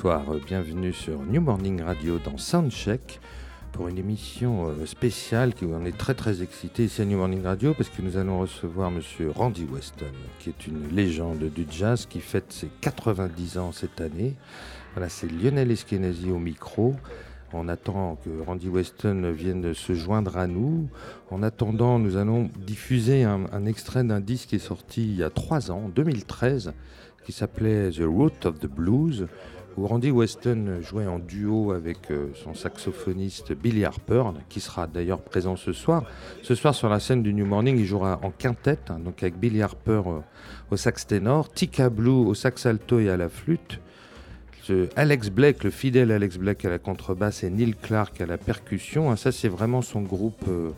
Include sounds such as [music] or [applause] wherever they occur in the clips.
Bonsoir, bienvenue sur New Morning Radio dans Soundcheck pour une émission euh, spéciale qui on est très très excité ici à New Morning Radio parce que nous allons recevoir monsieur Randy Weston qui est une légende du jazz qui fête ses 90 ans cette année. Voilà, c'est Lionel Eskenazi au micro. On attend que Randy Weston vienne se joindre à nous. En attendant, nous allons diffuser un, un extrait d'un disque qui est sorti il y a trois ans, en 2013, qui s'appelait The Root of the Blues Randy Weston jouait en duo avec euh, son saxophoniste Billy Harper, qui sera d'ailleurs présent ce soir. Ce soir, sur la scène du New Morning, il jouera en quintette, hein, donc avec Billy Harper euh, au sax ténor, Tika Blue au sax alto et à la flûte, Alex Blake, le fidèle Alex Blake à la contrebasse et Neil Clark à la percussion. Hein, ça, c'est vraiment son groupe euh,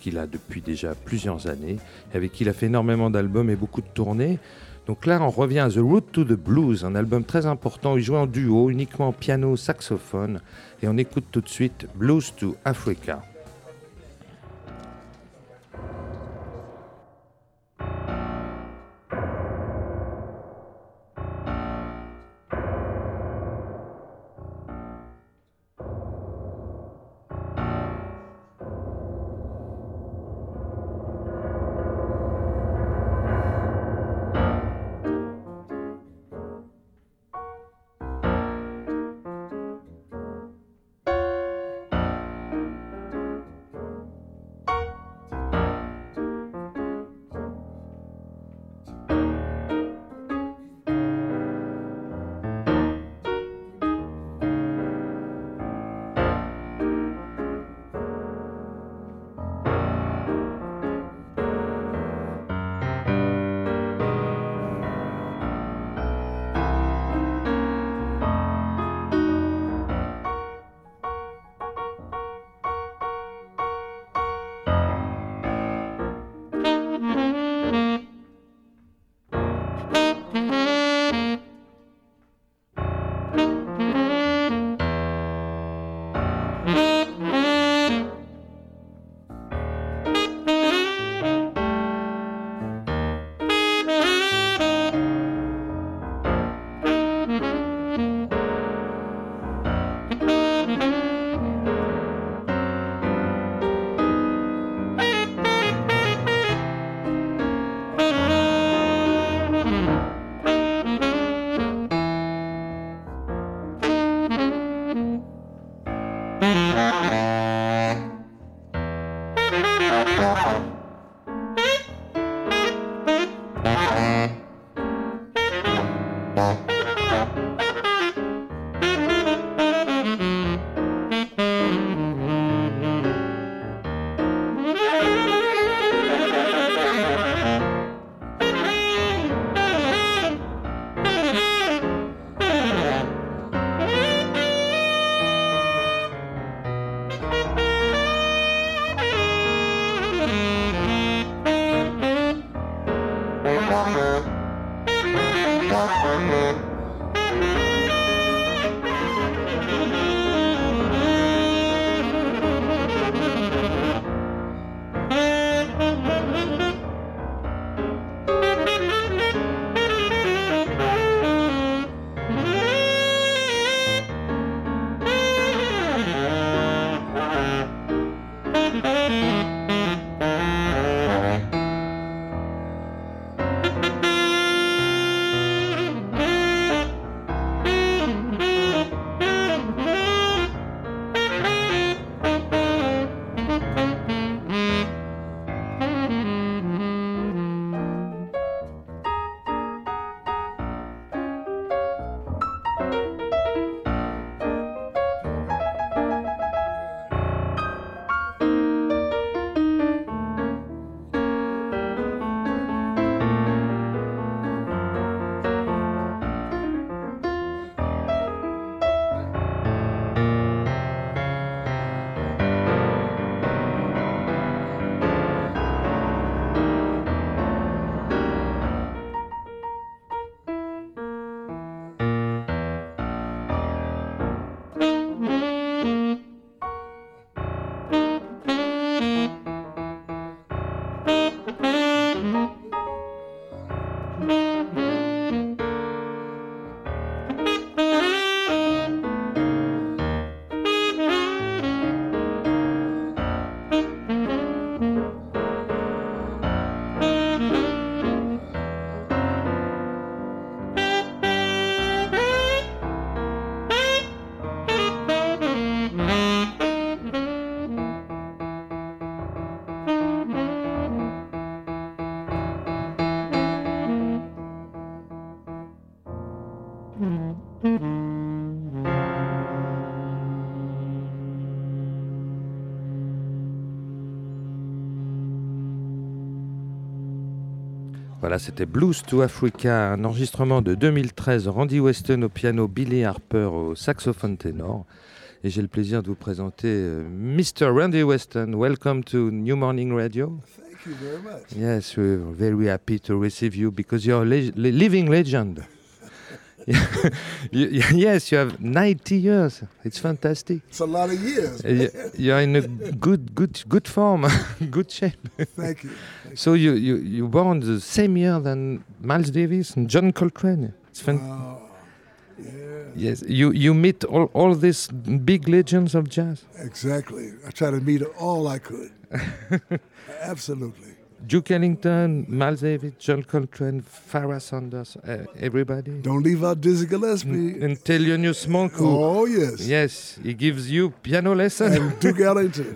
qu'il a depuis déjà plusieurs années, avec qui il a fait énormément d'albums et beaucoup de tournées. Donc là, on revient à The Root to the Blues, un album très important. Il joue en duo, uniquement piano, saxophone. Et on écoute tout de suite Blues to Africa. Voilà, c'était Blues to Africa, un enregistrement de 2013, Randy Weston au piano, Billy Harper au saxophone ténor. Et j'ai le plaisir de vous présenter euh, Mr. Randy Weston. Welcome to New Morning Radio. Thank you very much. Yes, we're very happy to receive you because you're a le- le- living legend. [laughs] Yes, you have 90 years. It's fantastic. It's a lot of years. You- You're in a good, good, good form, [laughs] good shape. Thank you. So you you you born the same year than Miles Davis and John Coltrane. It's fan- Oh, yeah, yes, you you meet all all these big legends of jazz. exactly. I try to meet all I could. [laughs] Absolutely. Duke Ellington, Miles Davis, John Coltrane, Pharoah Sanders, uh, everybody. Don't leave out Dizzy Gillespie. And Thelonious Monk, who, Oh, yes. yes, he gives you piano lesson. And Duke Ellington.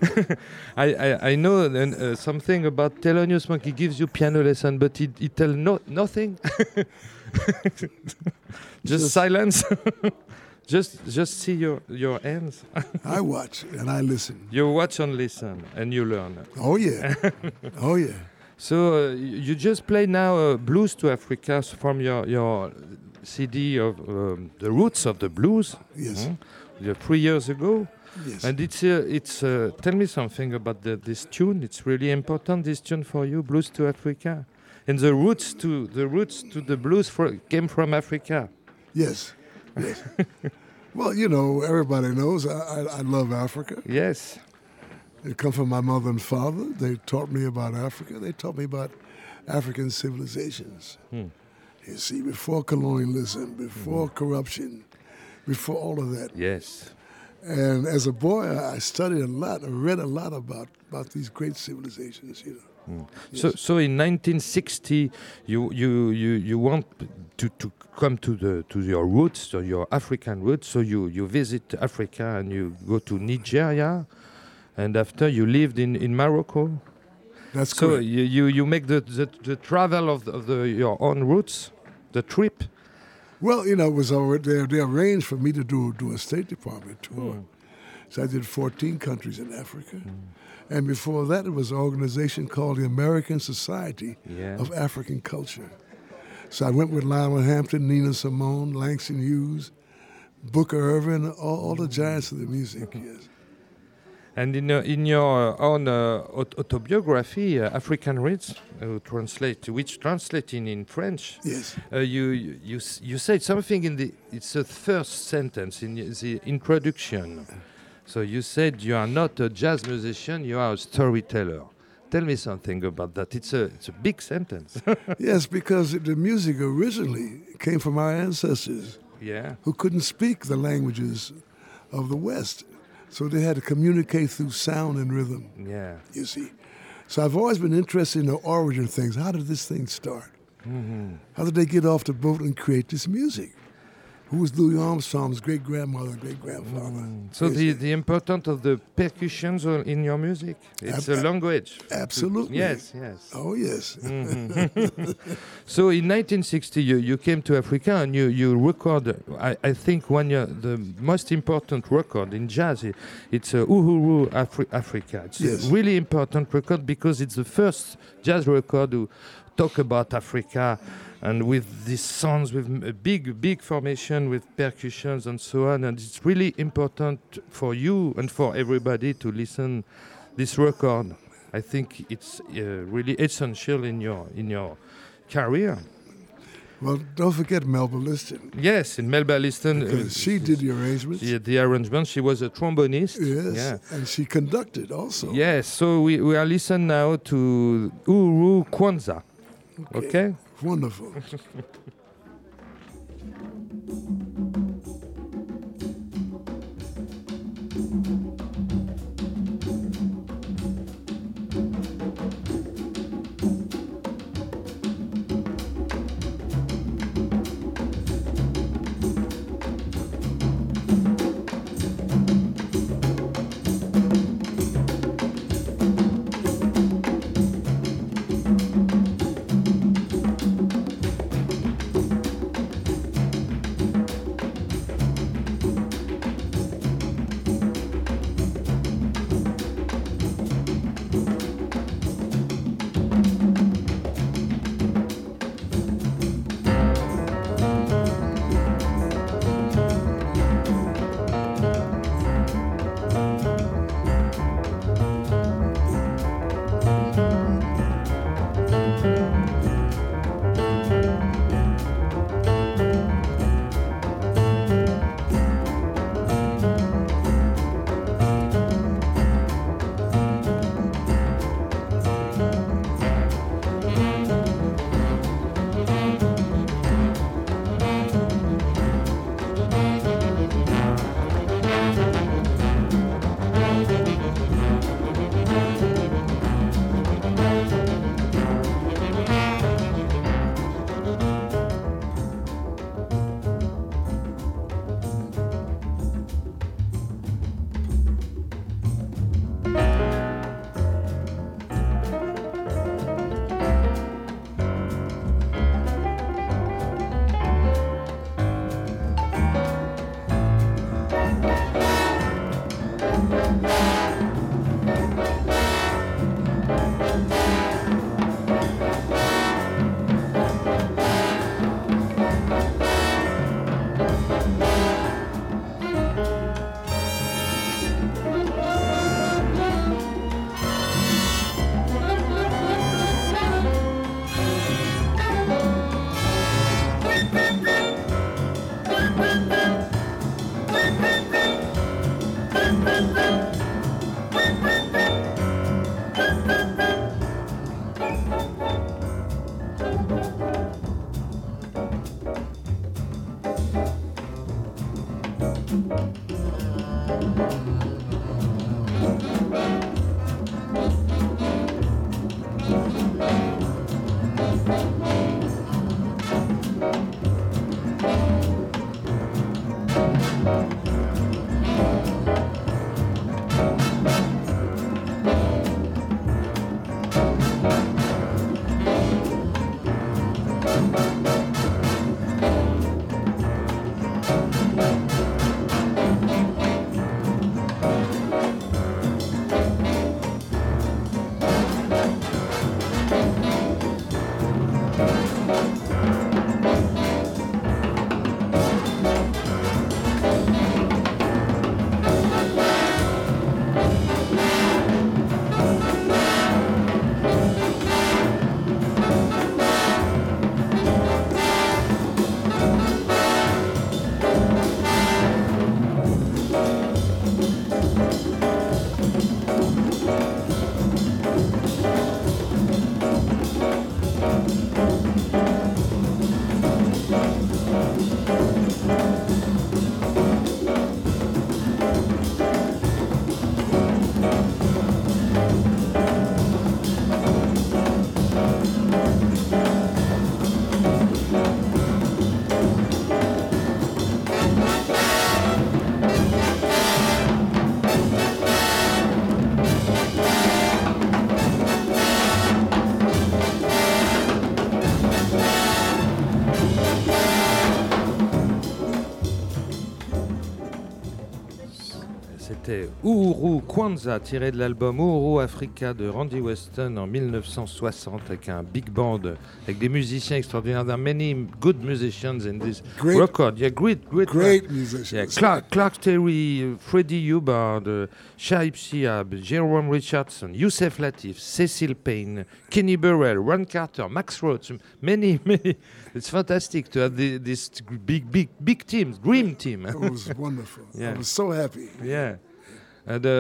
[laughs] I, I, I know uh, something about Thelonious Monk. He gives you piano lesson, but he, he tell no, nothing. [laughs] just, Just- silence. [laughs] just just see your, your hands. I watch and I listen. you watch and listen, and you learn. Oh, yeah. Oh, yeah. So uh, you just play now uh, blues to Africa from your your CD of um, the roots of the blues. Yes. yeah, three years ago. Yes. And it's uh, it's uh, tell me something about the, this tune. It's really important this tune for you, Blues to Africa, and the roots to the roots to the blues fro- came from Africa. Yes. Yes. [laughs] well, you know, everybody knows I, I, I love Africa. Yes, It comes from my mother and father. They taught me about Africa. They taught me about African civilizations. Hmm. You see, before colonialism, before corruption, before all of that. yes, And as a boy, I studied a lot. I read a lot about, about these great civilizations, you know. So so in 1960, you you you you want to to come to the to your roots, to your African roots. So you you visit Africa and you go to Nigeria, and after you lived in in Morocco. That's So correct. you, you, you make the, the, the travel of, the, of the, your own routes, the trip. Well, you know, it was already, they, they arranged for me to do, do a State Department tour. Mm. So I did 14 countries in Africa. And before that, it was an organization called the American Society Yeah. of African Culture. So I went with Lionel Hampton, Nina Simone, Langston Hughes, Booker Ervin, all, all the giants of the music. Yes. And in, uh, in your own uh, autobiography, uh, African Roots, uh, translate, which translating in French, Yes. uh, you, you, you, you said something in the, it's the first sentence in the introduction. So you said you are not a jazz musician, you are a storyteller. Tell me something about that. It's a, it's a big sentence. [laughs] yes, because the music originally came from our ancestors yeah. who couldn't speak the languages of the West. So they had to communicate through sound and rhythm, Yeah. you see. So I've always been interested in the origin of things. How did this thing start? Mm-hmm. How did they get off the boat and create this music? Who was Louis Armstrong's great grandmother great grandfather? So the, the importance of the percussions in your music, it's a language. Absolutely. Yes, yes. Oh, yes. [laughs] So in 1960, you, you came to Africa and you, you record, I, I think one year, the most important record in jazz, it's uh, Uhuru Afri- Africa. It's Yes. a really important record because it's the first jazz record to talk about Africa and with these sounds, with a big, big formation, with percussions and so on. And it's really important for you and for everybody to listen this record. I think it's uh, really essential in your in your career. Well, don't forget Melba Liston. Yes, in Melba Liston, uh, she did the arrangements. she the arrangement. She was a trombonist. Yes. Yeah. And she conducted also. Yes. So we, we are listening now to Uhuru Kwanzaa. Okay. Wonderful. [laughs] Uhuru Kwanzaa, tiré de l'album Uhuru Africa de Randy Weston en 1960, avec un big band, avec des musiciens extraordinaires. There are many good musicians in this Great- record. Yeah, great, great. Great Yeah, musicians. Clark, Clark Terry, Freddie Hubbard, uh, Shaib Siab, Jerome Richardson, Youssef Latif, Cecil Payne, Kenny Burrell, Ron Carter, Max Roach, many, many. It's fantastic to have the, this big, big, big team, dream team. It was wonderful. [laughs] Yeah. I was so happy. Yeah. And uh,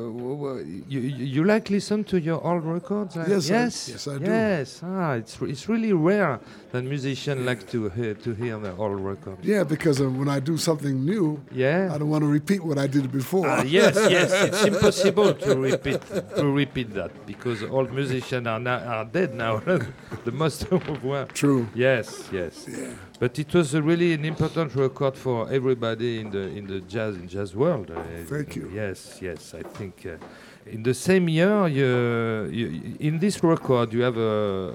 w- w- you, you like listen to your old records? Like- Yes, I- yes, yes, I do. Yes, ah, it's re- it's really rare that musicians like to hear to hear the old records. Yeah, because uh, when I do something new, Yeah. I don't want to repeat what I did before. Ah, yes, [laughs] yes, it's impossible to repeat to repeat that because old musicians are now, are dead now. [laughs] the most of one. True. Yes, yes. But it was a really an important record for everybody in the in the jazz in jazz world. Uh, Thank you. Yes, yes. I think uh, in the same year, you, you, in this record, you have a.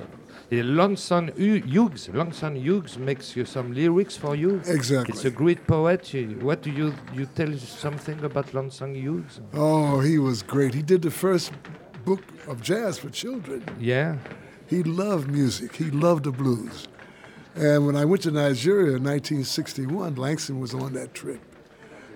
Langston Hu- Hughes, Langston Hughes makes you some lyrics for you. Exactly. It's a great poet. What do you you tell something about Langston Hughes? Oh, he was great. He did the first book of jazz for children. Yeah, He loved music. He loved the blues. And when I went to Nigeria in 1961, Langston was on that trip.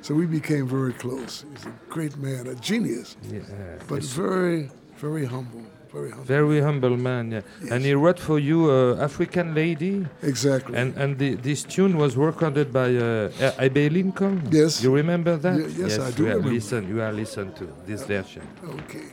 So we became very close. He's a great man, a genius, yeah. but very, very humble. Very humble. very humble man. Yeah. Yes. And he wrote for you uh, African Lady. Exactly. And and the, this tune was recorded by uh, Abbey Lincoln. Yes. You remember that? Ye- yes, I do You remember. listen. You are listen to this version. okay.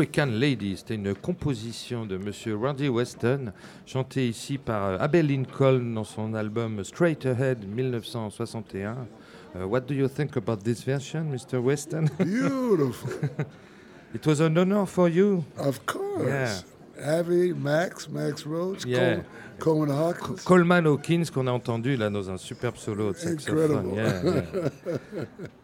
African Lady. C'était une composition de Monsieur Randy Weston, chantée ici par euh, Abel Lincoln dans son album Straight Ahead 1961. Uh, what do you think about this version, Mr. Weston? [laughs] Beautiful. [laughs] It was an honor for you. of course. Yeah. Avi, Max, Max Roach, Yeah. Coleman, Coleman Hawkins. Coleman Hawkins qu'on a entendu là dans un superbe solo de saxophone. Incredible. Yeah. [laughs]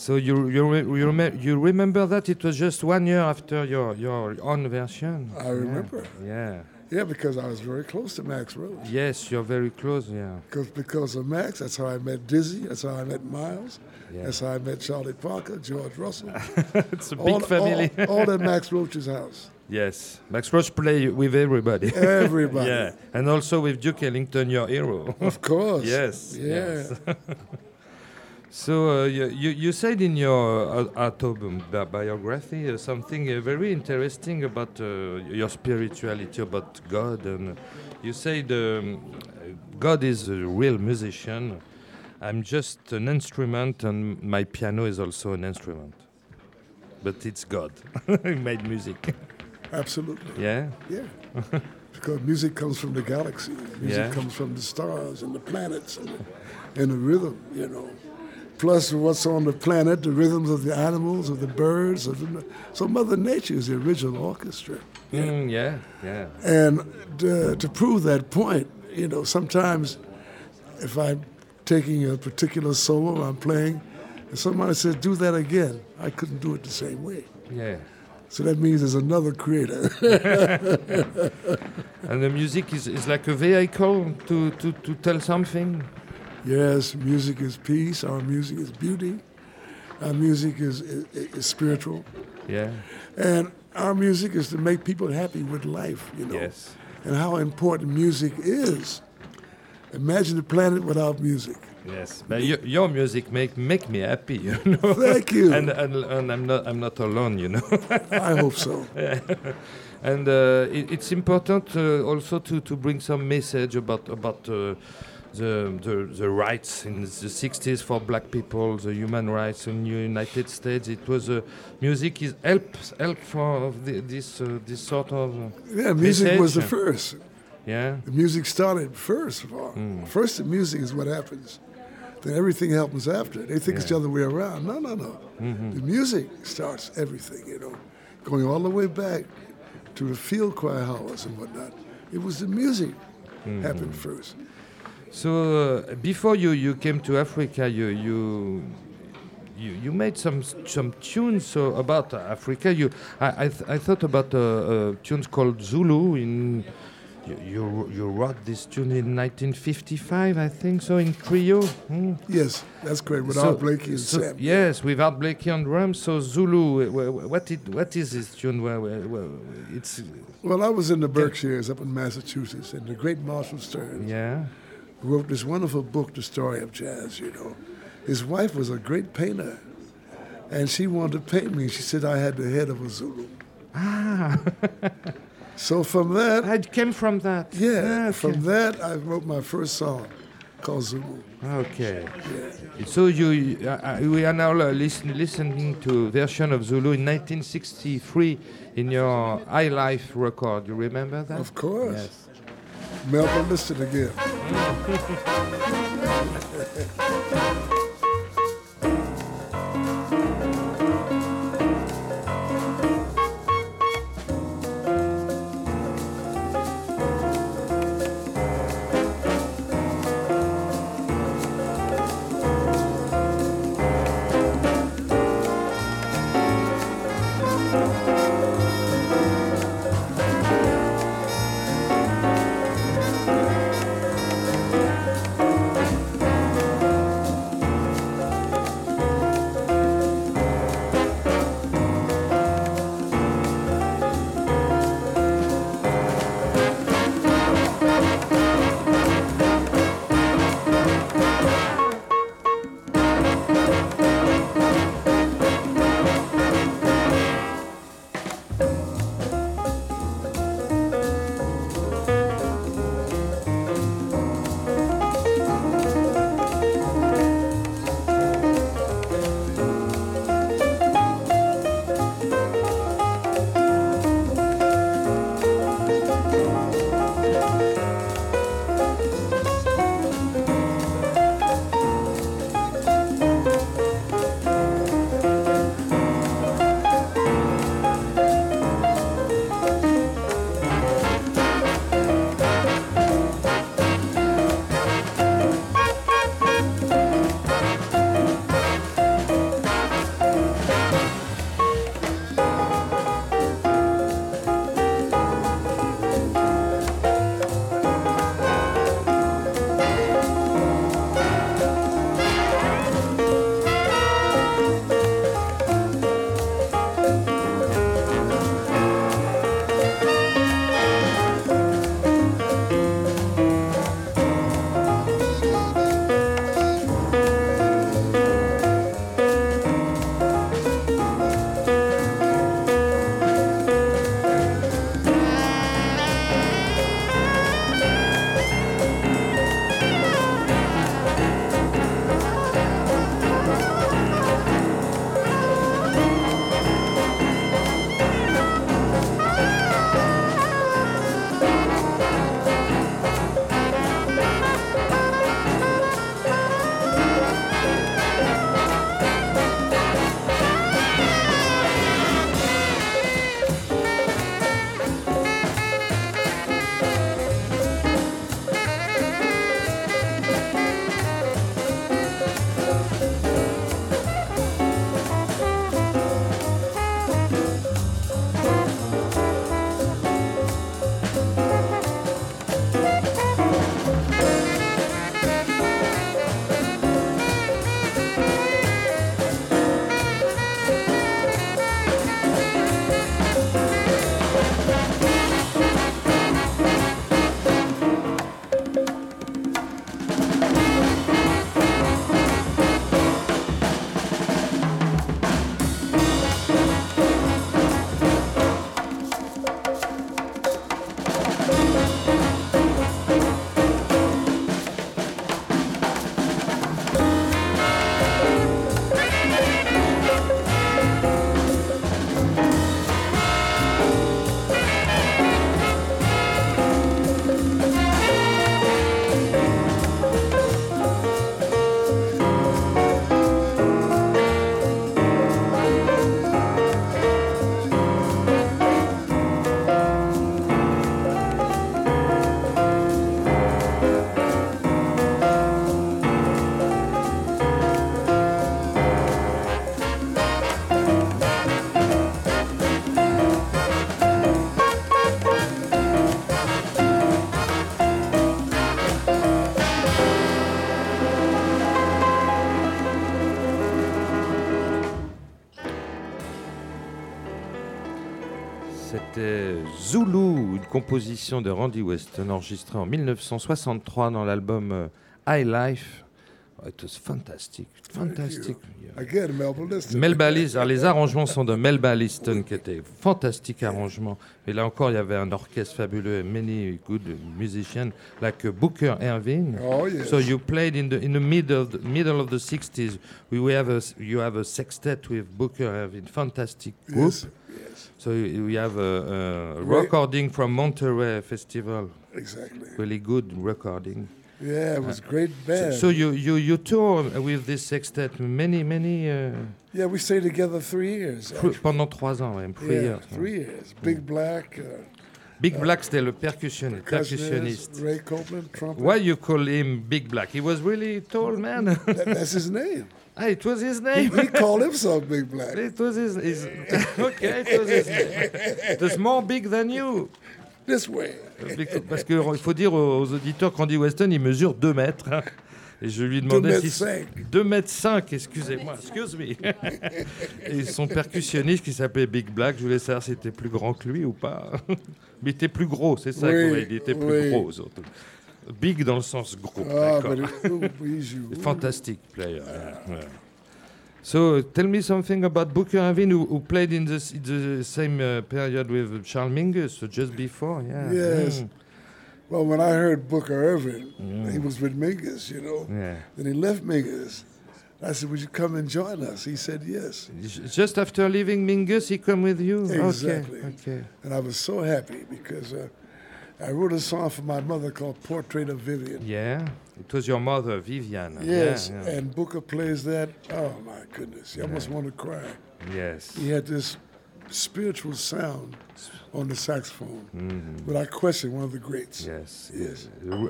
so you you, re- you, rem- you remember that it was just one year after your your own version. I remember. Yeah. Yeah, because I was very close to Max Roach. Yes, you're very close. Yeah. Because because of Max, that's how I met Dizzy. That's how I met Miles. Yeah. That's how I met Charlie Parker, George Russell. [laughs] it's a all, big family. All, all at Max [laughs] Roach's house. yes. Max Roach play with everybody. [laughs] Everybody. yeah, and also with Duke Ellington, your hero. Of course. Yes. Yeah. yes. So uh, you, you said in your uh, autobiography uh, something uh, very interesting about uh, your spirituality, about God, and you said um, God is a real musician. I'm just an instrument, and my piano is also an instrument. But it's God [laughs] who made music. Absolutely. Yeah. Yeah. because music comes from the galaxy. Music Yeah. comes from the stars and the planets and the, and the rhythm, you know. Plus, what's on the planet, the rhythms of the animals, of the birds. Of the, so, Mother Nature is the original orchestra. Mm, yeah. Yeah. And uh, to prove that point, you know, sometimes if I'm taking a particular solo, I'm playing, and somebody says, do that again, I couldn't do it the same way. Yeah. So that means there's another creator. [laughs] And the music is, is like a vehicle to, to, to tell something. Yes, music is peace, our music is beauty, our music is, is, is spiritual, Yeah. and our music is to make people happy with life, you know. Yes. And how important music is. Imagine the planet without music. Yes. But your, your music make make me happy, [laughs] you know. Thank you. and, and and I'm not I'm not alone, you know. [laughs] I hope so. and uh, it, it's important uh, also to, to bring some message about about uh, the, the the rights in the 60s for black people, the human rights in the United States. It was uh, music is help help for the, this uh, this sort of uh, Yeah, music was the first. yeah. The music started first of all. First, the music is what happens. Then everything happens after. They think it's the other way around. No, no, no. The music starts everything, you know, going all the way back to the field choir hours and whatnot. It was the music happened first. So uh, before you, you came to Africa, you you you, you made some some tunes so about Africa. You I I, th- I thought about uh, uh, tunes called Zulu in. You, you you wrote this tune in 1955, I think so, in trio. Hmm. Yes, that's great. With So- Blakey and so- Sam. Yes, without Blakey on drums. So Zulu, uh, wh- wh- what it what is this tune? Where it's Well, I was in the Berkshires up in Massachusetts, and the great Marshall Stearns yeah. Wrote this wonderful book, The Story of Jazz, you know. His wife was a great painter, and she wanted to paint me. She said I had the head of a Zulu. Ah, So from that, I came from that. yeah, Ah, okay. from that, I wrote my first song called Zulu. Okay. So you, uh, uh, we are now listen, listening to version of Zulu in 1963 in your High Life record. You remember that? Of course. Yes. Melba Liston again. [laughs] composition de Randy Weston enregistrée en 1963 dans l'album euh, High Life. Oh, it was fantastic, fantastic. Again, Melba Liston. Les arrangements sont de Melba Liston, qui était fantastique arrangement. Et là encore, il y avait un orchestre fabuleux, many good musicians, like Booker Erving. Oh, yes. So you played in the in the middle of the, middle of the 60s. We, have a you have a sextet with Booker Erving, fantastic group. Yes, So you- we have a, a Right. recording from Monterey Festival, exactly. really good recording. Yeah, it was great So, band. so you, you you tour with this sextet many many uh, yeah, we stayed together three years. actually. pendant trois ans, three Yeah, years. three years. Big Black, uh, Big Black c'était le percussionniste. percussionist, percussionniste. Ray Copeland, trumpet. Why you call him Big Black? He was really tall man. That- that's his name. Ah, it was his name. he called [laughs] himself Big Black. It was his, his [laughs] okay, it was his name. It was more big than you. This way. Parce qu'il faut dire aux auditeurs qu'Andy Weston, il mesure 2 mètres. hein. Et je lui demandais mètres si... cinq. 2 mètres 5, excusez-moi, excuse me. [laughs] Et son percussionniste qui s'appelait Big Black, je voulais savoir s'il était plus grand que lui ou pas. Mais il était plus gros, c'est ça, Oui, quoi, il était plus oui. gros surtout. Big dans le sens gros. Ah, but it, ooh, please you. Fantastic player. yeah, yeah. So uh, tell me something about Booker Ervin, who, who played in the, the same uh, period with Charles Mingus, so just before, yeah. Yes. Mm. Well, when I heard Booker Ervin, Mm. he was with Mingus, you know. Yeah. Then he left Mingus. I said, Would you come and join us? He said, Yes. Just after leaving Mingus, he come with you? Exactly. Okay, okay. And I was so happy because uh, I wrote a song for my mother called Portrait of Vivian. Yeah, it was your mother, Viviane. Yes, Yeah, yeah. and Booker plays that. Oh my goodness, I almost want to cry. Yes. He had this spiritual sound on the saxophone, Mhm. I question, one of the greats. Yes. Yes.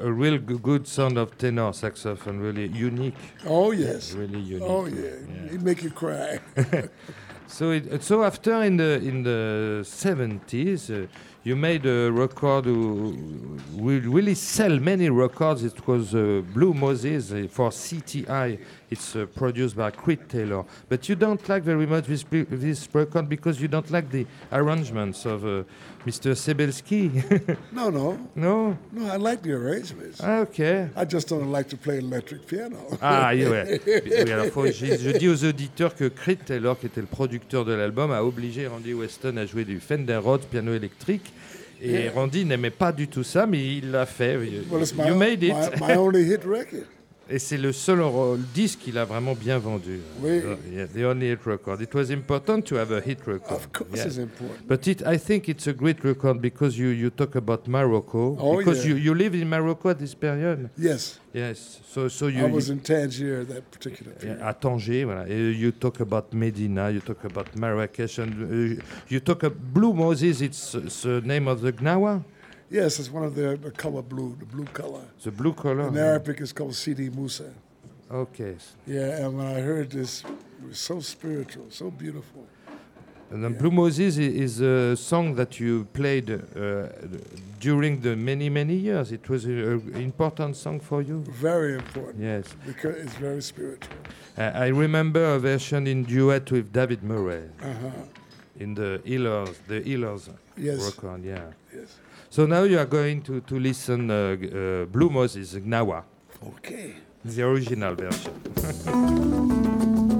A, real g- good sound of tenor saxophone, really unique. Oh yes. Really unique. Oh yeah. He'd make you cry. [laughs] So, it, so after in the in the seventies, uh, you made a record who will really sell many records. It was uh, Blue Moses uh, for CTI. It's uh, produced by Creed Taylor. But you don't like very much this this record because you don't like the arrangements of uh, Mr. Sebelski. [laughs] no, no, no? no. I like the arrangements. Ah, okay. I just don't like to play electric piano. Ah, oui, ouais. Oui, alors, faut- je, je dis aux auditeurs que Creed Taylor, qui était le producteur de l'album, a obligé Randy Weston à jouer du Fender Rhodes piano électrique. Et Yeah. Randy n'aimait pas du tout ça, mais il l'a fait. well, it's my, you made it. my, my only hit record. Et c'est le seul disque qu'il a vraiment bien vendu. Oui. Yeah, the only hit record. It was important to have a hit record. Of course, Yeah. it's important. But it, I think it's a great record because you, you talk about Morocco. Oh, because yeah. you, you live in Morocco at this period? Yes, Yes. So, so you, I you- was in Tangier that particular period. à Tanger, voilà. Et you talk about Medina, you talk about Marrakesh, and uh, you talk about Blue Moses. It's uh, the name of the Gnawa, Yes, it's one of the, the color blue, the blue color. the blue color. In Arabic, it's called Sidi Musa. Okay. Yeah, and when I heard this, it was so spiritual, so beautiful. And then Blue Moses is a song that you played uh, during the many many years. It was an important song for you. Very important Yes. because it's very spiritual. Uh, I remember a version in duet with David Murray Uh-huh. in the Healers, the Healers Yes, record. Yeah. So now you are going to to listen uh, uh, Blue Moses Gnawa. Okay. The original version. [laughs]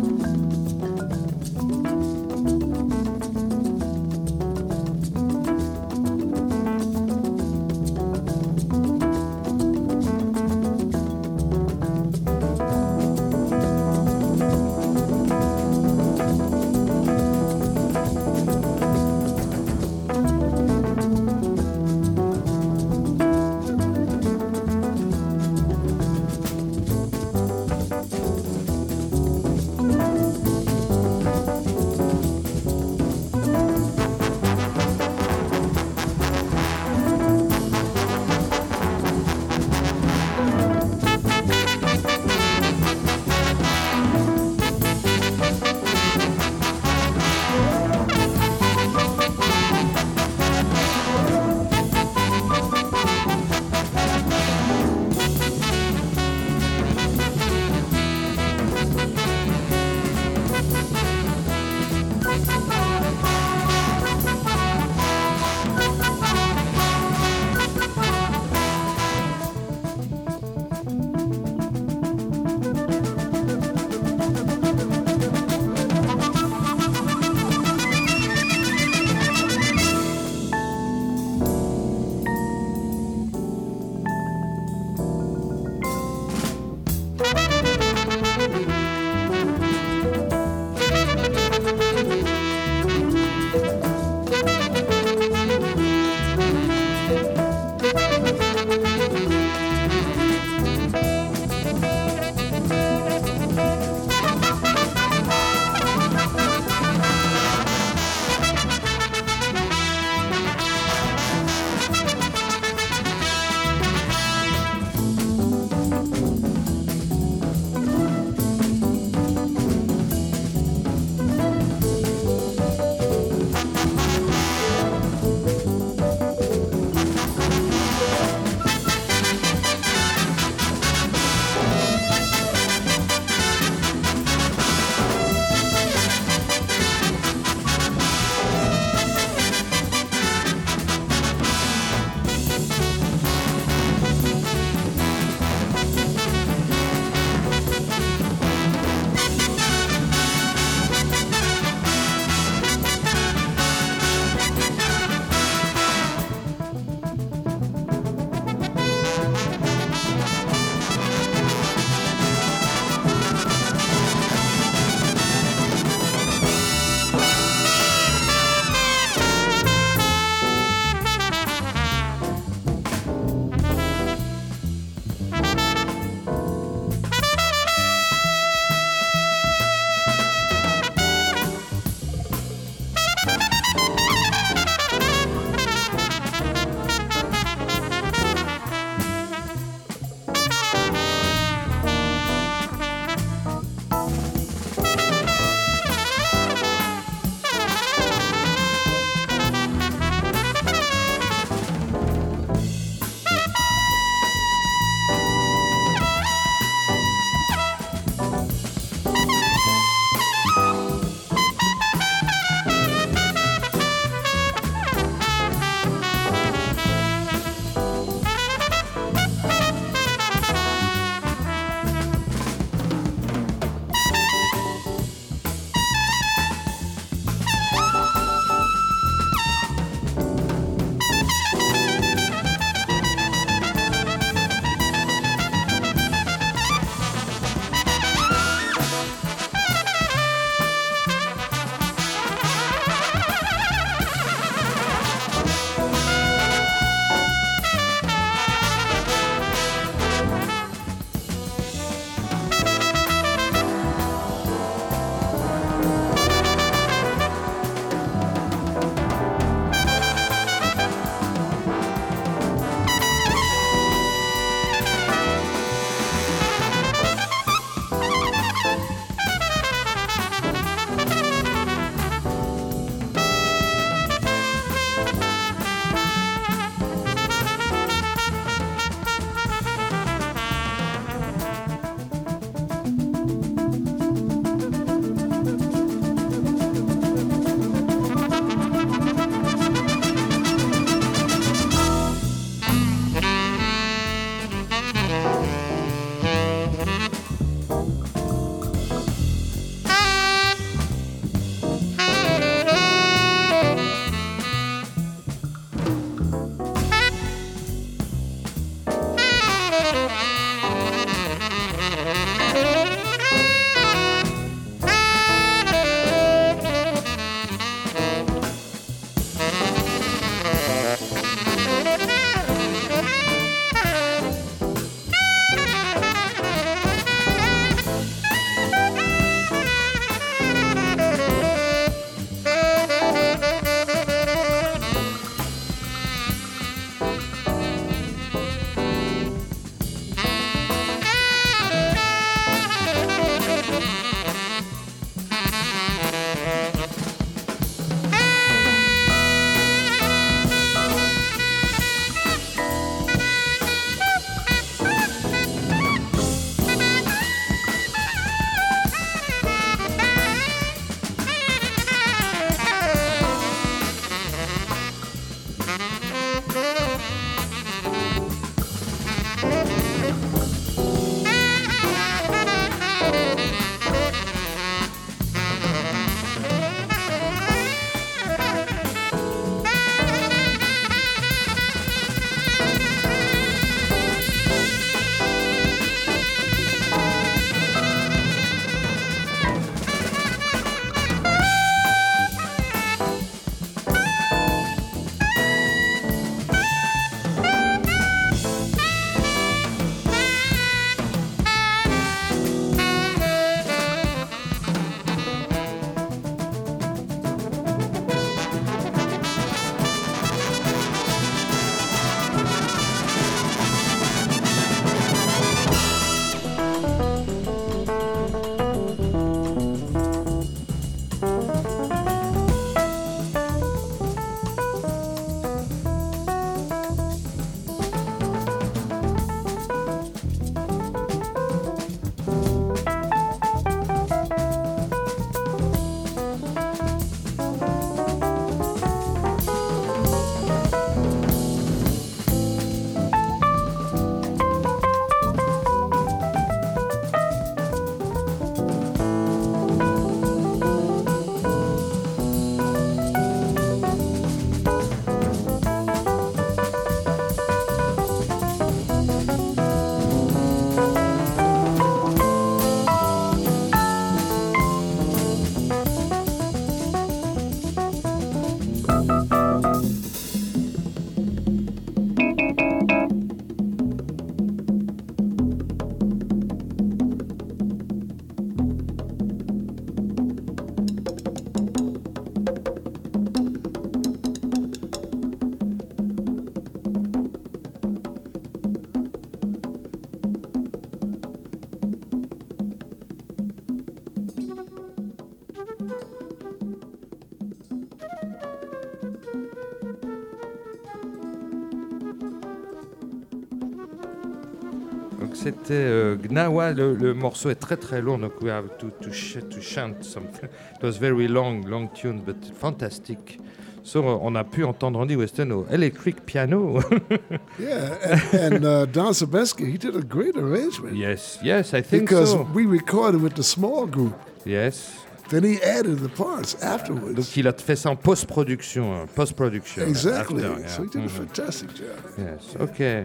Gnawa, le, le morceau est très très long, donc we have to, to, sh to chant something. It was very long, long tune, but fantastic. So on a pu entendre Randy Weston au electric piano. [laughs] Yeah, and, and uh, Don Sebesky, he did a great arrangement. yes, yes, I think because so. we recorded with the small group. Yes. Then he added the parts afterwards. Donc il a fait ça en post-production, hein, post-production. exactly. after, yeah. So he did a Mhm. fantastic job. Yes, okay.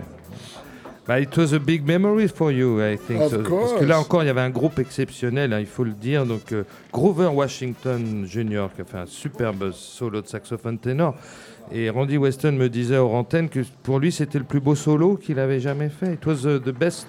But it was a big memory for you, I think. Of so- Parce que là course. encore, il y avait un groupe exceptionnel, hein, il faut le dire. Donc, euh, Grover Washington Jr., qui a fait un superbe solo de saxophone ténor. Et Randy Weston me disait aux antennes que pour lui, c'était le plus beau solo qu'il avait jamais fait. It was uh, the best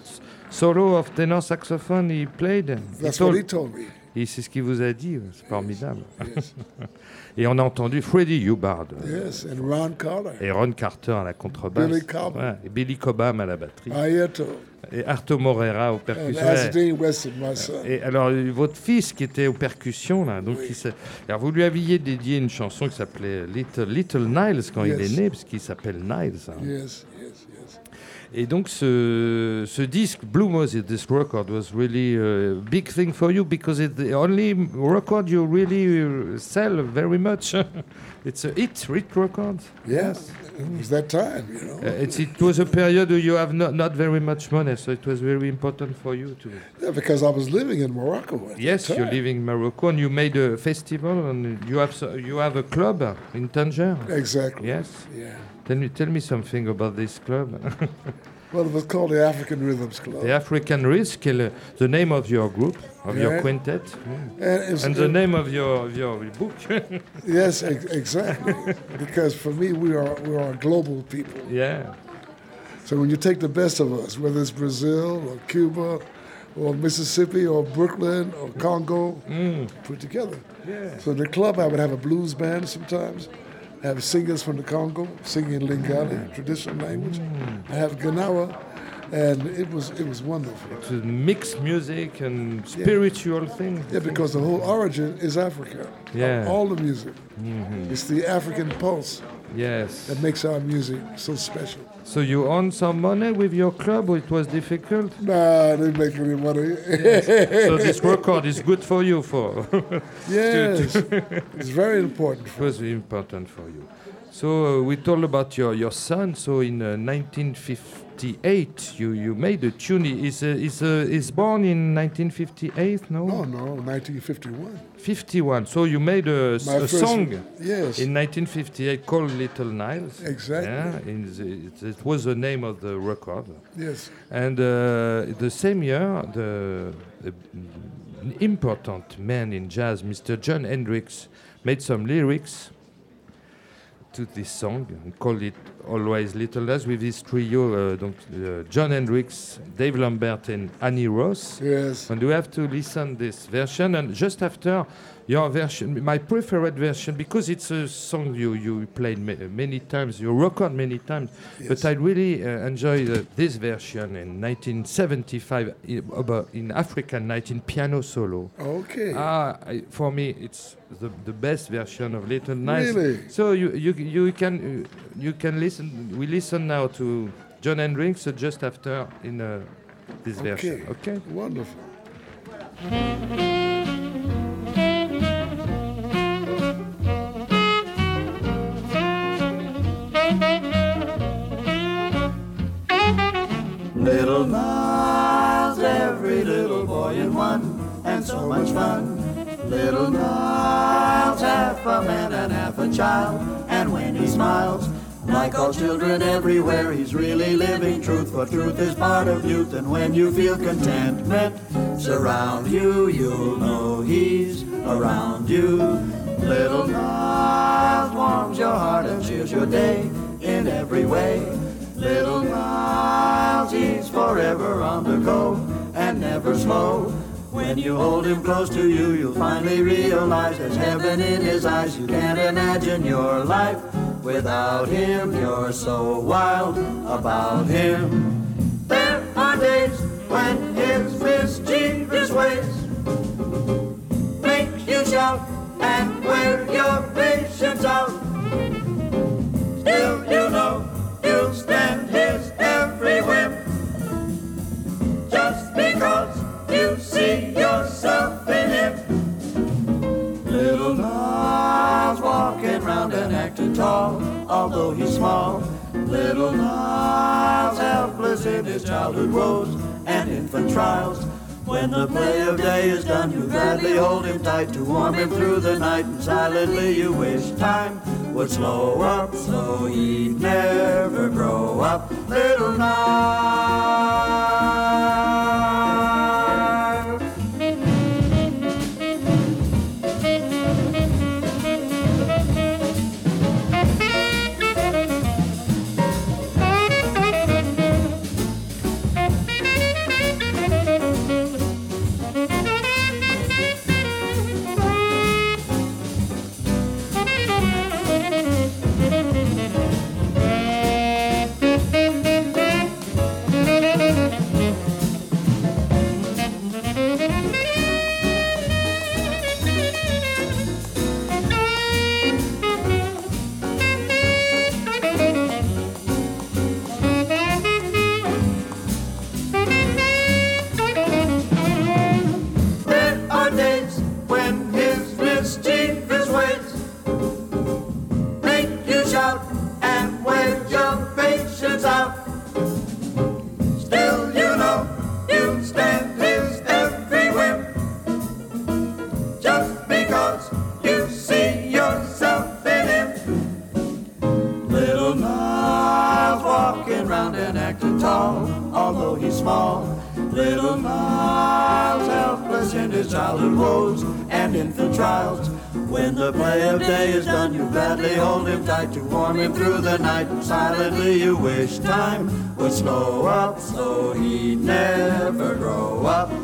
solo of tenor saxophone he played. He That's told- what he told me. Et c'est ce qu'il vous a dit, c'est formidable. Yes. [laughs] Et on a entendu Freddie Hubbard. yes, and Ron Carter, Et Ron Carter à la contrebasse. Billy Cobham. Ouais, et Billy Cobham à la batterie. Ayato, Et Arto Morera aux percussions. Et alors, euh, votre fils qui était aux percussions, là, donc il alors vous lui aviez dédié une chanson qui s'appelait Little, Little Niles quand il est né, parce qu'il s'appelle Niles. hein. Yes. Et donc ce, ce disque, Blue Moses, this record was really a big thing for you because it's the only record you really uh, sell very much. [laughs] it's a hit, hit record. Yes, it was that time, you know. Uh, it was a period where you have not, not very much money, so it was very important for you to. Yeah, because I was living in Morocco Yes, you're living in Morocco and you made a festival and you have so- you have a club in Tangier. Exactly. Yes. Yeah. Tell me tell me something about this club. [laughs] Well, it was called the African Rhythms Club. the African Rhythms, uh, the name of your group, of your Yeah. quintet, And, it and the name of your of your book. [laughs] Yes, ex- exactly. because for me, we are we are global people. yeah. So when you take the best of us, whether it's Brazil or Cuba or Mississippi or Brooklyn or Congo, Mm. put together. Yeah. So in the club, I would have a blues band sometimes. Have singers from the Congo singing Lingala, traditional language. I have Ganawa, and it was it was wonderful. To mix music and spiritual things. Yeah, because the whole origin is Africa. Yeah. All the music. Mhm. It's the African pulse Yes. that makes our music so special. So you earn some money with your club, or it was difficult? Nah, I didn't make any money. so [laughs] this record is good for you for. [laughs] yes, [laughs] it's very important. It was important for you. So uh, we told about your, your son. So in uh, 1958, you, you made a tune. Is uh, is uh, is born in 1958? No. No, no, 1951. 51. So you made a, a song Yes, in 1958 called Little Niles. Exactly. Yeah, in the, it, was the name of the record. yes. And uh, the same year, the, the an important man in jazz, Mr. Jon Hendricks, made some lyrics to this song and called it Always Little Less with his trio, uh, donc, uh, Jon Hendricks, Dave Lambert, and Annie Ross. Yes. And we have to listen this version. And just after your version, my preferred version, because it's a song you, you played ma- many times, you record many times, but I really uh, enjoy the, this version in 1975 i- in African night in piano solo. Okay. Ah, I, for me, it's the, the best version of Little Niles. Really? So you you you can uh, you can listen. We listen now to Jon Hendricks uh, just after in uh, this version. Okay. Wonderful. Little Niles, every little boy in one, and so much fun. Little Niles, half a man and half a child, and when he smiles, like all children everywhere, he's really living truth, for truth is part of youth, and when you feel contentment surround you, you'll know he's around you. Little Niles warms your heart and cheers your day in every way. Little Niles, he's forever on the go and never slow. When you hold him close to you, you'll finally realize there's heaven in his eyes. You can't imagine your life without him. You're so wild about him. There are days when his mischievous ways make you shout and wear your patience out. Still, you know Stand his every whim. Just because you see yourself in him. Little Niles walking round and acting tall, although he's small. Little Niles helpless in his childhood woes and infant trials. When the play of day is done, you gladly hold him tight to warm him through the night, and silently you wish time would slow up so he'd never grow up. Little Niles. Tight to warm him through the night. Silently you wish time would slow up so he'd never grow up.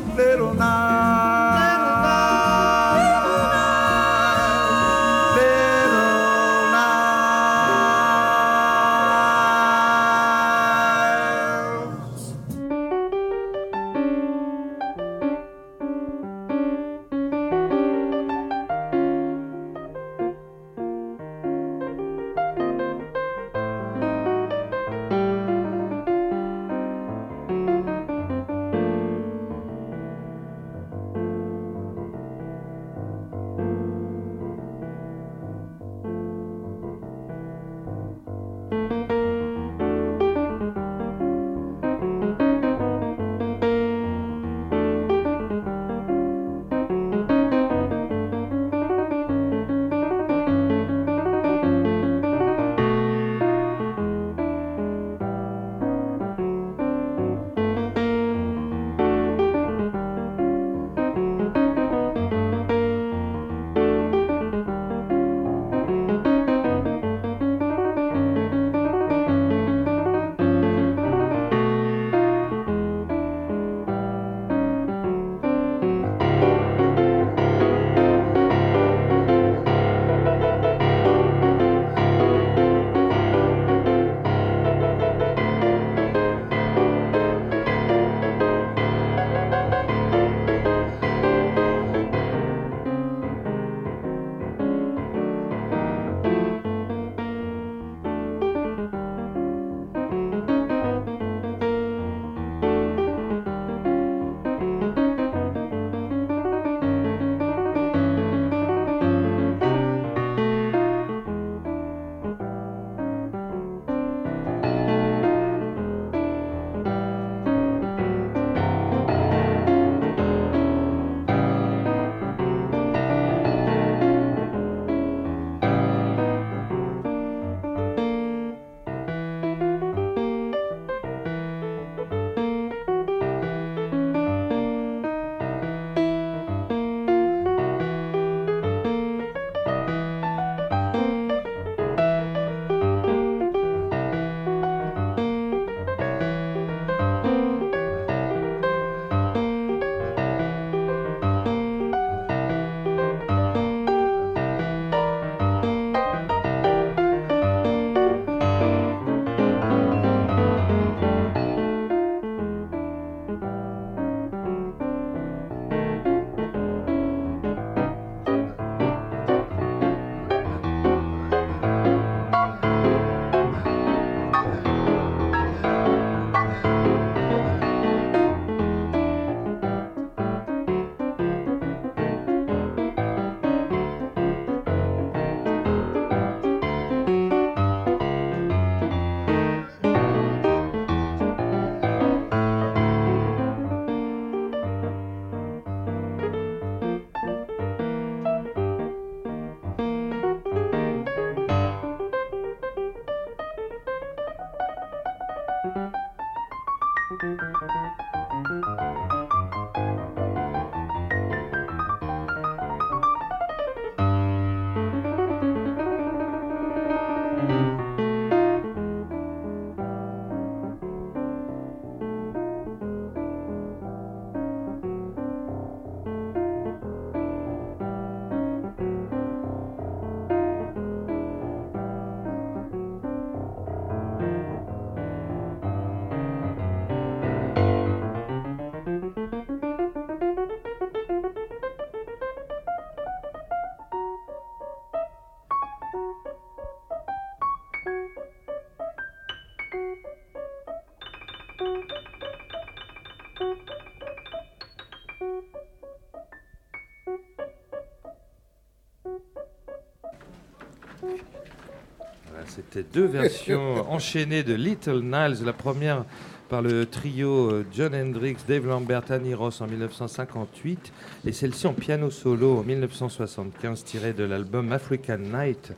C'était deux versions [laughs] enchaînées de Little Niles. La première par le trio euh, John Hendrix, Dave Lambert, Annie Ross en 1958 et celle-ci en piano solo en 1975 tirée de l'album African Night.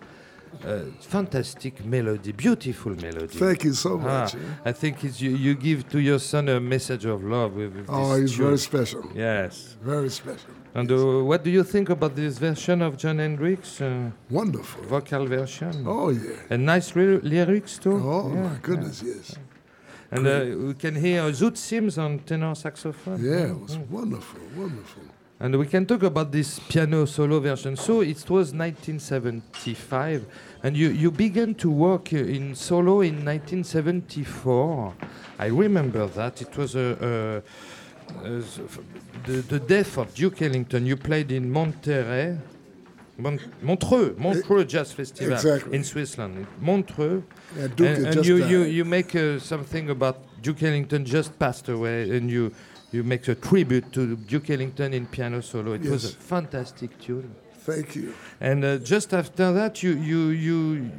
Euh, fantastic melody, beautiful melody. Thank you so Ah, much. eh? I think it's you, you give to your son a message of love with, with Oh, he's tune. very special. Yes. Very special. And uh, what do you think about this version of Jon Hendricks uh, Wonderful. vocal version? Oh, yeah. And nice ly- lyrics too. Oh, Yeah, my goodness, yes. And uh, we can hear Zoot Sims on tenor saxophone. Yeah, it was wonderful, wonderful. And we can talk about this piano solo version. So it was 1975, and you, you began to work uh, in solo in 1974. I remember that. It was a, a, a the, the death of Duke Ellington. You played in Monterey. Mon- Montreux, Montreux Jazz Festival exactly. in Switzerland. Montreux. Yeah, and and you, you, you make uh, something about Duke Ellington just passed away, and you you make a tribute to Duke Ellington in piano solo. It was a fantastic tune. Thank you. And uh, just after that, you you you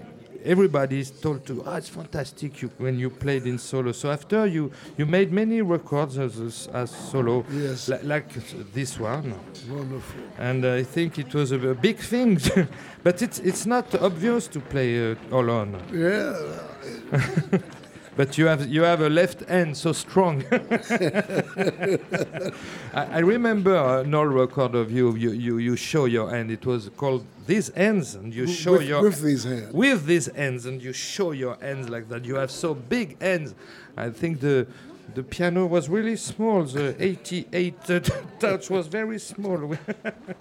everybody is told to ah it's fantastic you, when you played in solo. So after you you made many records as as, as solo, Yes. li- like this one. Wonderful. And I think it was a, a big thing, [laughs] but it's it's not obvious to play uh, alone. Yeah. [laughs] But you have you have a left hand so strong. [laughs] I, I remember an old record of you, you. You you show your hand. It was called these hands, and you show with, your with these hands. with these hands, and you show your hands like that. You have so big hands. I think the the piano was really small. The 88 uh, [laughs] touch was very small.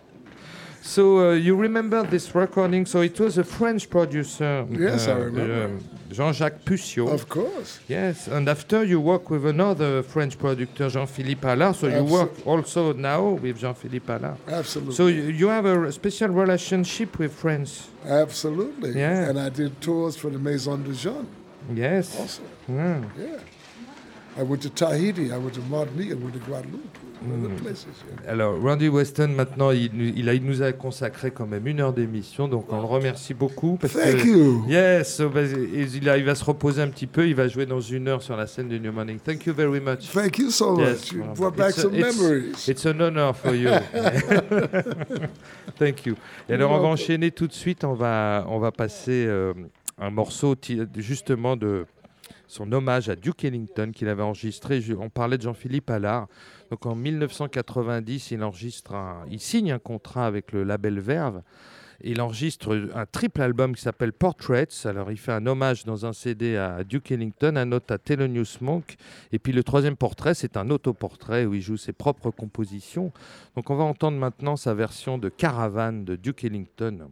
[laughs] so uh, you remember this recording? So it was a French producer. Yes, I uh, remember. um, Jean-Jacques Pussiau. Of course. Yes, and after you work with another French producer, Jean-Philippe Allard, so you Absol- work also now with Jean-Philippe Allard. Absolutely. So you, you have a special relationship with France. Absolutely. Yeah. And I did tours for the Maison de Jean Yes. also. Yeah. Yeah. I went to Tahiti, I went to Martinique, I went to Guadeloupe, Mm. Alors, Randy Weston, maintenant, il, nous- il, a- il nous a consacré quand même une heure d'émission, donc on le remercie beaucoup. Parce Thank que, you. Yes, bah, il, a- il va se reposer un petit peu, il va jouer dans une heure sur la scène de New Morning. Thank you very much. Thank you so Yes, much. You brought back a- some it's- memories. It's an honor for you. [laughs] Thank you. Et alors, on va enchaîner tout de suite. On va, on va passer euh, un morceau justement de son hommage à Duke Ellington qu'il avait enregistré. On parlait de Jean-Philippe Allard. Donc en 1990, il enregistre, il signe un contrat avec le label Verve. Il enregistre un triple album qui s'appelle Portraits. Alors, il fait un hommage dans un CD à Duke Ellington, un autre à Thelonious Monk. Et puis, le troisième portrait, c'est un autoportrait où il joue ses propres compositions. Donc, on va entendre maintenant sa version de Caravane de Duke Ellington.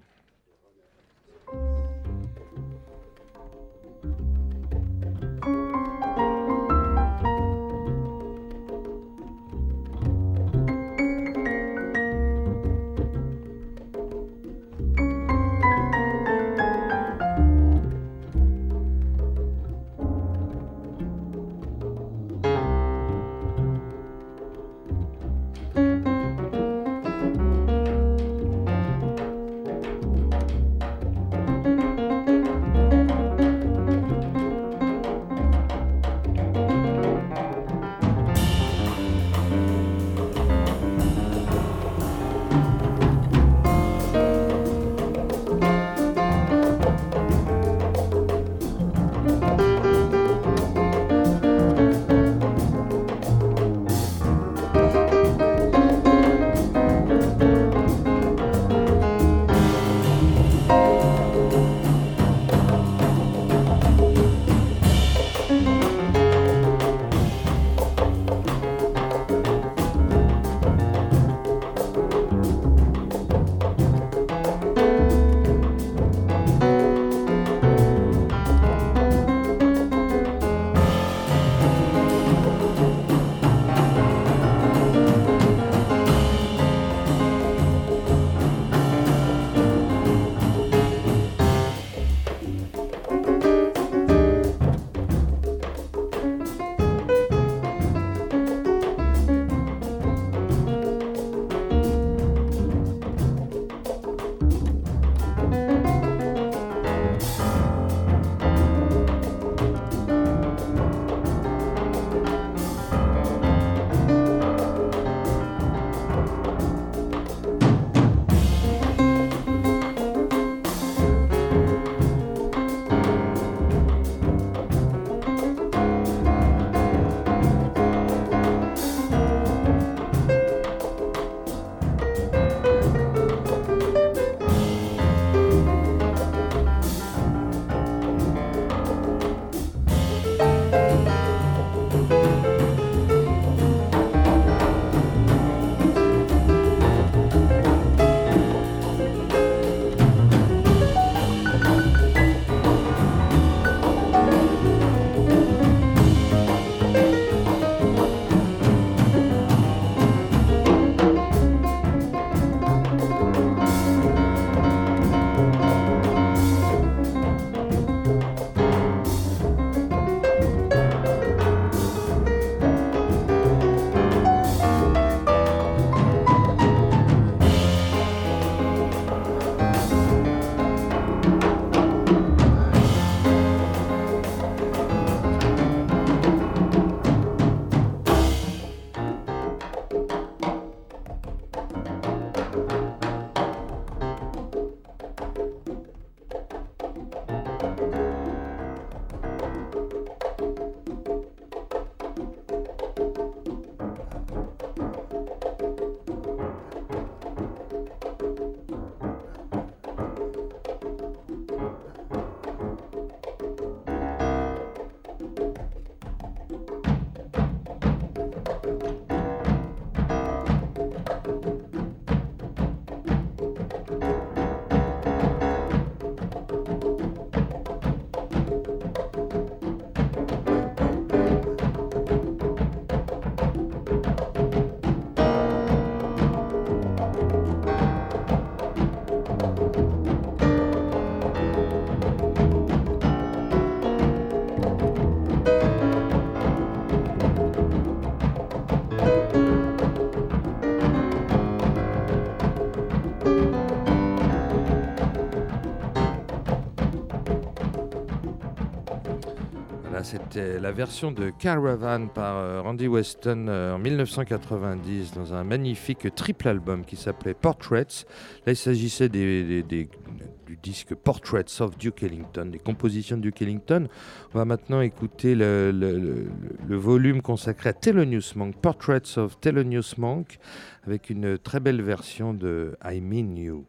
La version de Caravan par euh, Randy Weston euh, en 1990 dans un magnifique triple album qui s'appelait Portraits. Là, il s'agissait du disque Portraits of Duke Ellington, des compositions de Duke Ellington. On va maintenant écouter le volume consacré à Thelonious Monk, Portraits of Thelonious Monk, avec une très belle version de I Mean You.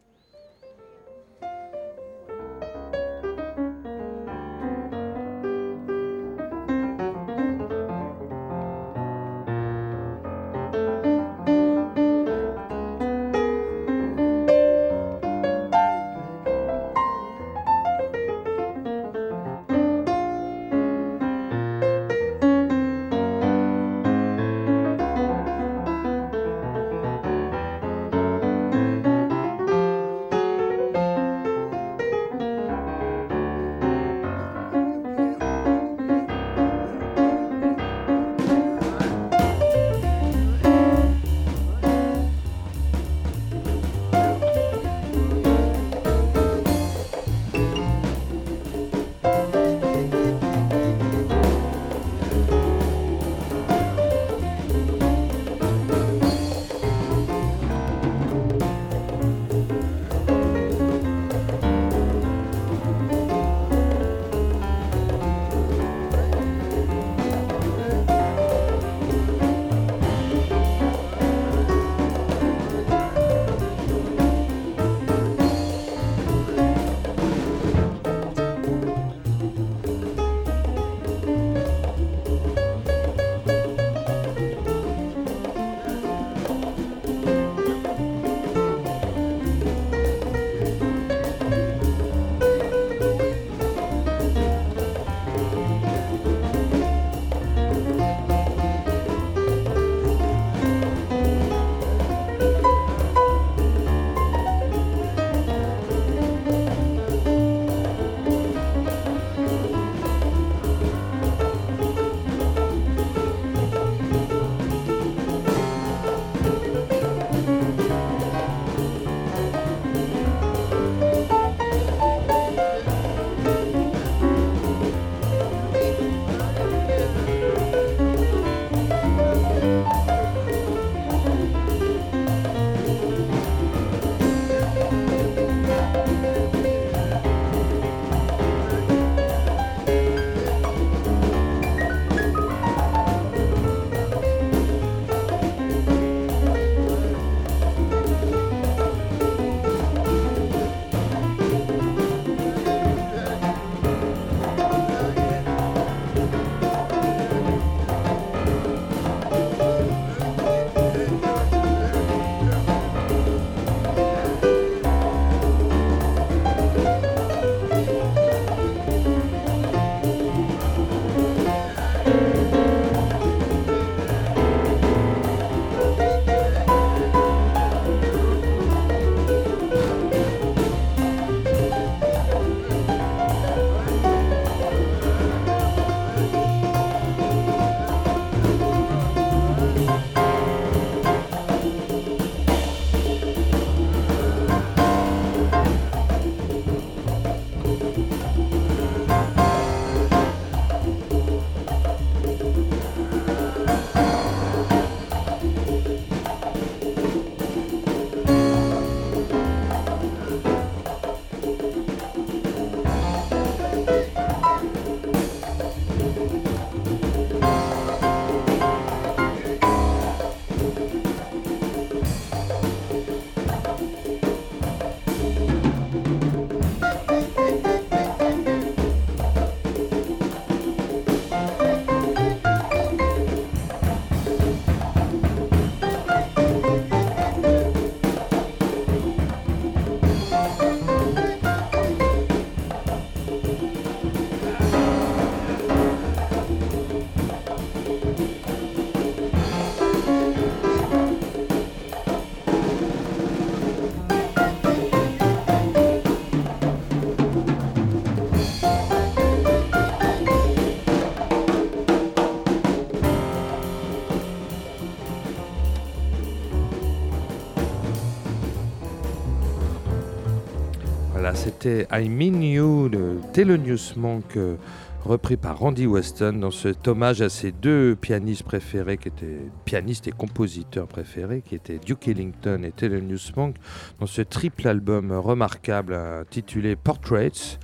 C'était I Mean You de Thelonious Monk, euh, repris par Randy Weston dans cet hommage à ses deux pianistes préférés, qui étaient pianistes et compositeurs préférés, qui étaient Duke Ellington et Thelonious Monk, dans ce triple album remarquable intitulé Portraits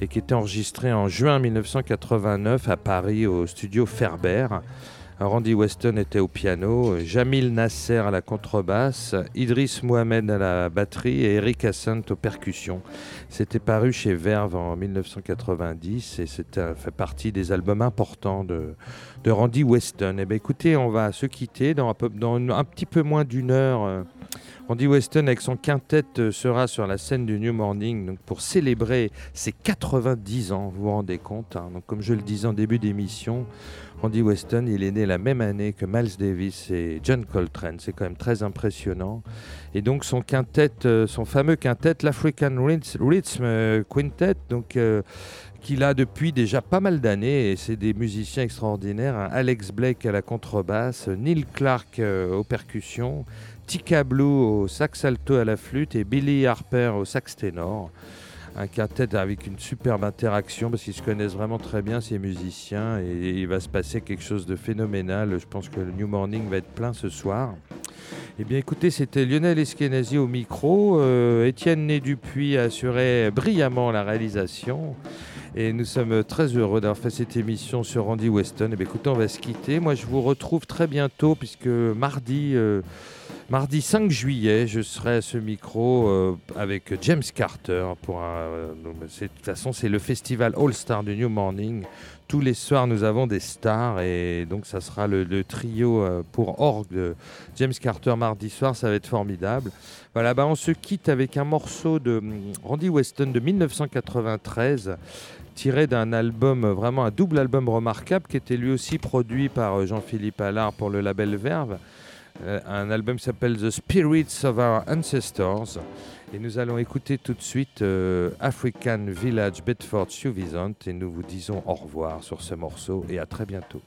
et qui était enregistré en juin 1989 à Paris au studio Ferber. Randy Weston était au piano, Jamil Nasser à la contrebasse, Idriss Mohamed à la batterie et Eric Hassant aux percussions. C'était paru chez Verve en 1990 et c'était fait partie des albums importants de, de Randy Weston. Eh bien, écoutez, on va se quitter dans un, petit peu moins d'une heure. Euh, Randy Weston avec son quintet euh, sera sur la scène du New Morning donc pour célébrer ses 90 ans, vous vous rendez compte. Hein. donc comme je le disais en début d'émission, Randy Weston, il est né la même année que Miles Davis et John Coltrane. C'est quand même très impressionnant. Et donc son quintet, euh, son fameux quintet, l'African Rhythm Quintet, donc qu'il a depuis déjà pas mal d'années et c'est des musiciens extraordinaires. Hein. Alex Blake à la contrebasse, Neil Clark aux percussions, Tika Blue au sax alto à la flûte et Billy Harper au sax ténor. Un quintet avec une superbe interaction parce qu'ils se connaissent vraiment très bien ces musiciens et il va se passer quelque chose de phénoménal. Je pense que le New Morning va être plein ce soir. Eh bien écoutez, c'était Lionel Eskenazi au micro. Euh, Étienne Né Dupuis a assuré brillamment la réalisation. Et nous sommes très heureux d'avoir fait cette émission sur Randy Weston. Eh bien écoutez, on va se quitter. Moi je vous retrouve très bientôt puisque mardi... Euh, Mardi 5 juillet, je serai à ce micro euh, avec James Carter. Pour de toute façon, c'est le festival All Star du New Morning. Tous les soirs, nous avons des stars et donc ça sera le, trio euh, pour orgue de James Carter mardi soir. Ça va être formidable. Voilà, bah on se quitte avec un morceau de hum, Randy Weston de 1993 tiré d'un album, vraiment un double album remarquable qui était lui aussi produit par euh, Jean-Philippe Allard pour le label Verve. Euh, un album qui s'appelle The Spirits of Our Ancestors. Et nous allons écouter tout de suite euh, African Village Bedford Suffisant et nous vous disons au revoir sur ce morceau et à très bientôt.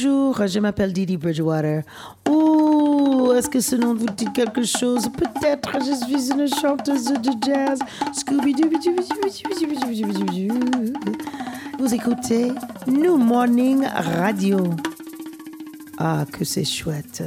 Bonjour, je m'appelle Didi Bridgewater. Ouh, est-ce que ce nom vous dit quelque chose? Peut-être je suis une chanteuse de jazz. Scooby-Doo. Vous écoutez New Morning Radio. Ah, que c'est chouette.